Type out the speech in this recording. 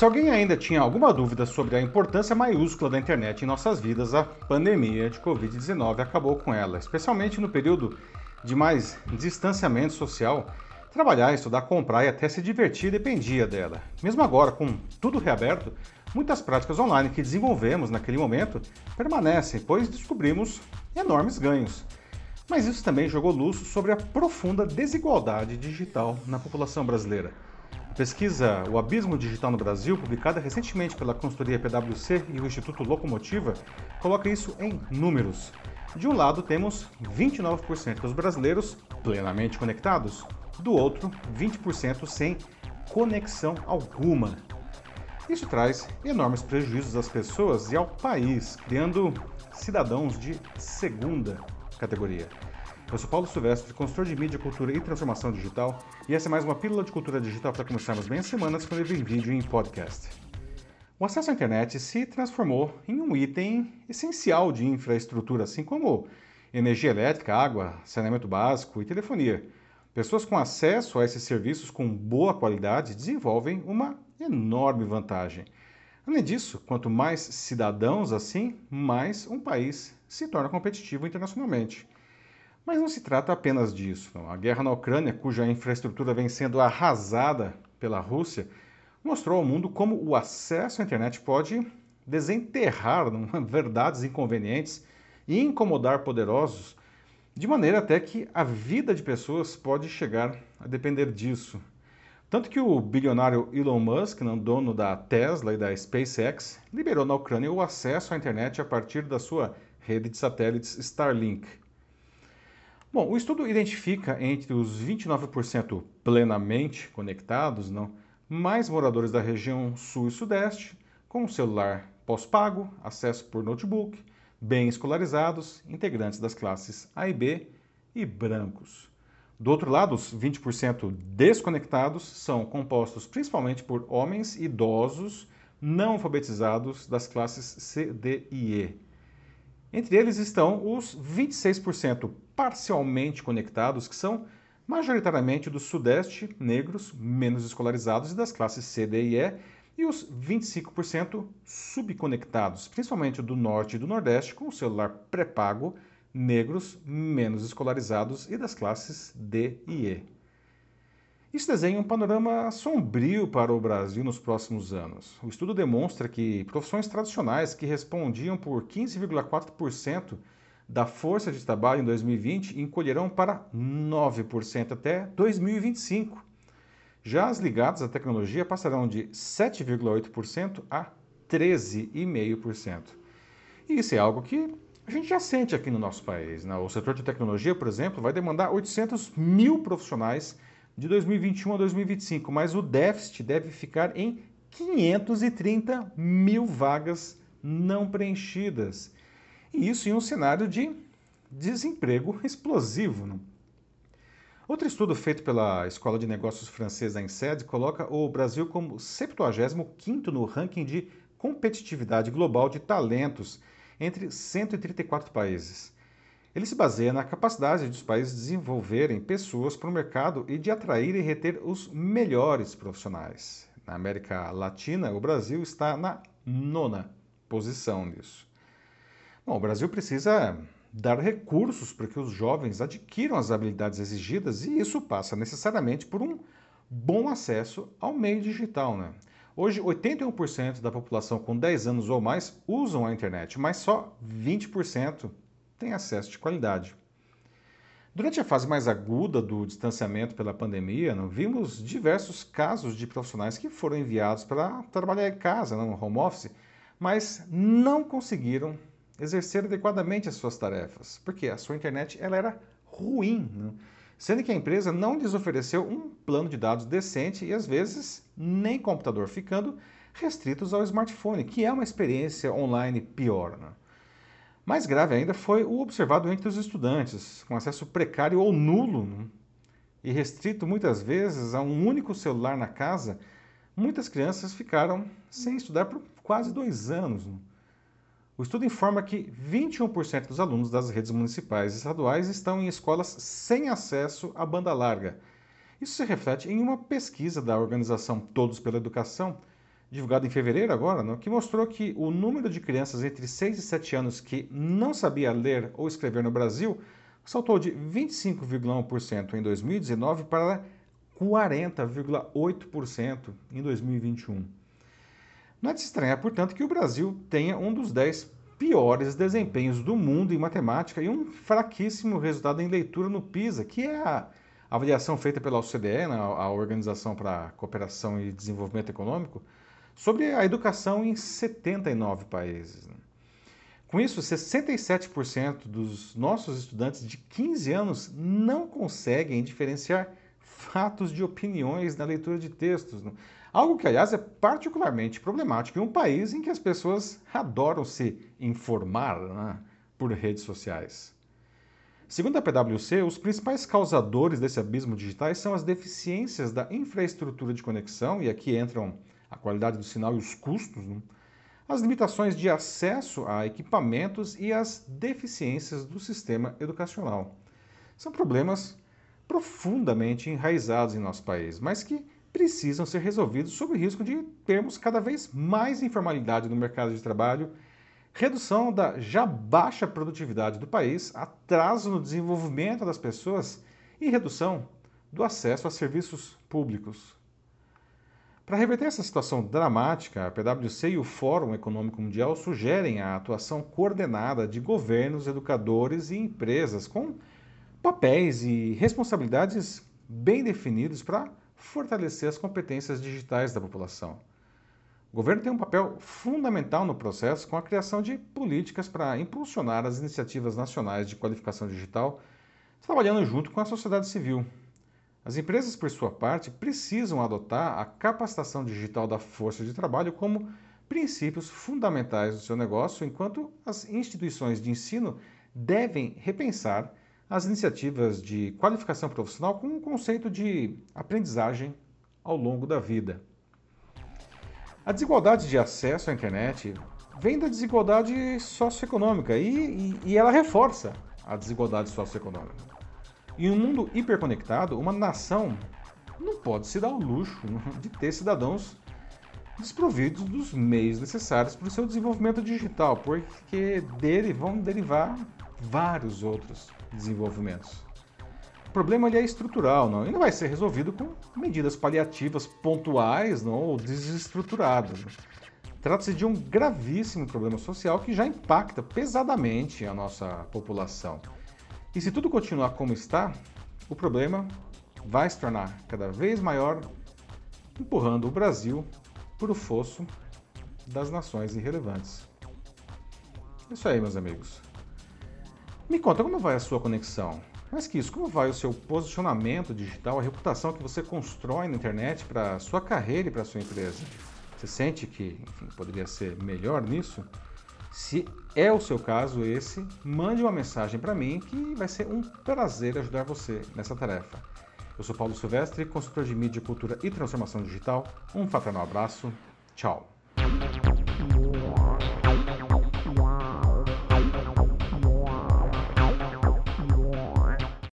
Se alguém ainda tinha alguma dúvida sobre a importância maiúscula da internet em nossas vidas, a pandemia de Covid-19 acabou com ela, especialmente no período de mais distanciamento social. Trabalhar, estudar, comprar e até se divertir dependia dela. Mesmo agora, com tudo reaberto, muitas práticas online que desenvolvemos naquele momento permanecem, pois descobrimos enormes ganhos. Mas isso também jogou luz sobre a profunda desigualdade digital na população brasileira. A pesquisa O Abismo Digital no Brasil, publicada recentemente pela consultoria PwC e o Instituto Locomotiva, coloca isso em números. De um lado, temos 29% dos brasileiros plenamente conectados, do outro, 20% sem conexão alguma. Isso traz enormes prejuízos às pessoas e ao país, criando cidadãos de segunda categoria. Eu sou Paulo Silvestre, consultor de mídia, cultura e transformação digital, e essa é mais uma pílula de cultura digital para começarmos bem a semana disponível em vídeo e em podcast. O acesso à internet se transformou em um item essencial de infraestrutura, assim como energia elétrica, água, saneamento básico e telefonia. Pessoas com acesso a esses serviços com boa qualidade desenvolvem uma enorme vantagem. Além disso, quanto mais cidadãos assim, mais um país se torna competitivo internacionalmente. Mas não se trata apenas disso. A guerra na Ucrânia, cuja infraestrutura vem sendo arrasada pela Rússia, mostrou ao mundo como o acesso à internet pode desenterrar verdades inconvenientes e incomodar poderosos, de maneira até que a vida de pessoas pode chegar a depender disso. Tanto que o bilionário Elon Musk, dono da Tesla e da SpaceX, liberou na Ucrânia o acesso à internet a partir da sua rede de satélites Starlink. Bom, o estudo identifica entre os 29% plenamente conectados, não, mais moradores da região sul e sudeste, com celular pós-pago, acesso por notebook, bem escolarizados, integrantes das classes A e B e brancos. Do outro lado, os 20% desconectados são compostos principalmente por homens idosos não alfabetizados das classes C, D e E. Entre eles estão os 26% parcialmente conectados, que são majoritariamente do Sudeste, negros, menos escolarizados e das classes C, D e E, e os 25% subconectados, principalmente do Norte e do Nordeste, com o celular pré-pago, negros, menos escolarizados e das classes D e E. Isso desenha um panorama sombrio para o Brasil nos próximos anos. O estudo demonstra que profissões tradicionais que respondiam por 15,4% da força de trabalho em 2020 encolherão para 9% até 2025. Já as ligadas à tecnologia passarão de 7,8% a 13,5%. E isso é algo que a gente já sente aqui no nosso país. Né? O setor de tecnologia, por exemplo, vai demandar 800 mil profissionais de 2021 a 2025, mas o déficit deve ficar em 530 mil vagas não preenchidas. E isso em um cenário de desemprego explosivo. Não? Outro estudo feito pela Escola de Negócios Francesa INSEAD coloca o Brasil como 75º no ranking de competitividade global de talentos entre 134 países. Ele se baseia na capacidade dos países desenvolverem pessoas para o mercado e de atrair e reter os melhores profissionais. Na América Latina, o Brasil está na nona posição nisso. Bom, o Brasil precisa dar recursos para que os jovens adquiram as habilidades exigidas e isso passa necessariamente por um bom acesso ao meio digital. Né? Hoje, 81% da população com 10 anos ou mais usam a internet, mas só 20% tem acesso de qualidade. Durante a fase mais aguda do distanciamento pela pandemia, vimos diversos casos de profissionais que foram enviados para trabalhar em casa, no home office, mas não conseguiram exercer adequadamente as suas tarefas, porque a sua internet ela era ruim, não? sendo que a empresa não lhes ofereceu um plano de dados decente e às vezes nem computador, ficando restritos ao smartphone, que é uma experiência online pior. Não? Mais grave ainda foi o observado entre os estudantes, com acesso precário ou nulo né? e restrito muitas vezes a um único celular na casa. Muitas crianças ficaram sem estudar por quase dois anos. Né? O estudo informa que 21% dos alunos das redes municipais e estaduais estão em escolas sem acesso à banda larga. Isso se reflete em uma pesquisa da organização Todos pela Educação, divulgado em fevereiro agora, que mostrou que o número de crianças entre 6 e 7 anos que não sabia ler ou escrever no Brasil saltou de 25,1% em 2019 para 40,8% em 2021. Não é de estranhar, portanto, que o Brasil tenha um dos 10 piores desempenhos do mundo em matemática e um fraquíssimo resultado em leitura no PISA, que é a avaliação feita pela OCDE, né, a Organização para a Cooperação e Desenvolvimento Econômico, sobre a educação em 79 países. Com isso, 67% dos nossos estudantes de 15 anos não conseguem diferenciar fatos de opiniões na leitura de textos. Né. Algo que, aliás, é particularmente problemático em um país em que as pessoas adoram se informar né, por redes sociais. Segundo a PwC, os principais causadores desse abismo digital são as deficiências da infraestrutura de conexão, e aqui entram a qualidade do sinal e os custos, né, as limitações de acesso a equipamentos e as deficiências do sistema educacional. São problemas profundamente enraizados em nosso país, mas que precisam ser resolvidos sob o risco de termos cada vez mais informalidade no mercado de trabalho, redução da já baixa produtividade do país, atraso no desenvolvimento das pessoas e redução do acesso a serviços públicos. Para reverter essa situação dramática, a PwC e o Fórum Econômico Mundial sugerem a atuação coordenada de governos, educadores e empresas com papéis e responsabilidades bem definidos para fortalecer as competências digitais da população. O governo tem um papel fundamental no processo com a criação de políticas para impulsionar as iniciativas nacionais de qualificação digital, trabalhando junto com a sociedade civil. As empresas, por sua parte, precisam adotar a capacitação digital da força de trabalho como princípios fundamentais do seu negócio, enquanto as instituições de ensino devem repensar as iniciativas de qualificação profissional com o conceito de aprendizagem ao longo da vida. A desigualdade de acesso à internet vem da desigualdade socioeconômica e, e, e ela reforça a desigualdade socioeconômica. Em um mundo hiperconectado, uma nação não pode se dar o luxo de ter cidadãos desprovidos dos meios necessários para o seu desenvolvimento digital, porque dele vão derivar vários outros desenvolvimentos. O problema é estrutural não? e não vai ser resolvido com medidas paliativas pontuais não? ou desestruturadas. Trata-se de um gravíssimo problema social que já impacta pesadamente a nossa população. E se tudo continuar como está, o problema vai se tornar cada vez maior, empurrando o Brasil para o fosso das nações irrelevantes. É isso aí, meus amigos. Me conta como vai a sua conexão. Mais que isso, como vai o seu posicionamento digital, a reputação que você constrói na internet para sua carreira e para sua empresa? Você sente que enfim, poderia ser melhor nisso? Se é o seu caso esse, mande uma mensagem para mim que vai ser um prazer ajudar você nessa tarefa. Eu sou Paulo Silvestre, consultor de mídia, cultura e transformação digital. Um fraternal abraço. Tchau.